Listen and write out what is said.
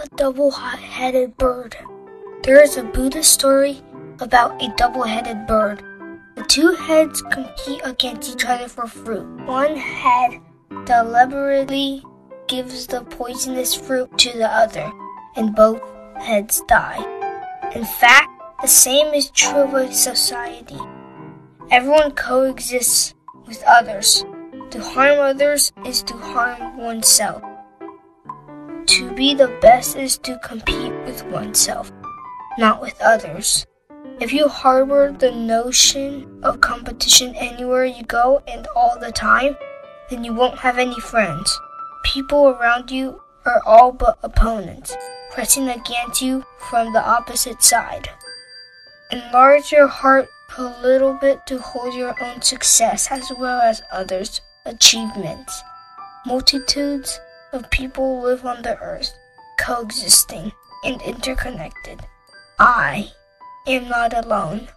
the double headed bird. There is a Buddhist story about a double headed bird. The two heads compete against each other for fruit. One head deliberately gives the poisonous fruit to the other, and both heads die. In fact, the same is true of society. Everyone coexists with others. To harm others is to harm oneself. To be the best is to compete with oneself, not with others. If you harbor the notion of competition anywhere you go and all the time, then you won't have any friends. People around you are all but opponents, pressing against you from the opposite side. Enlarge your heart a little bit to hold your own success as well as others' achievements. Multitudes of people live on the earth, coexisting and interconnected. I am not alone.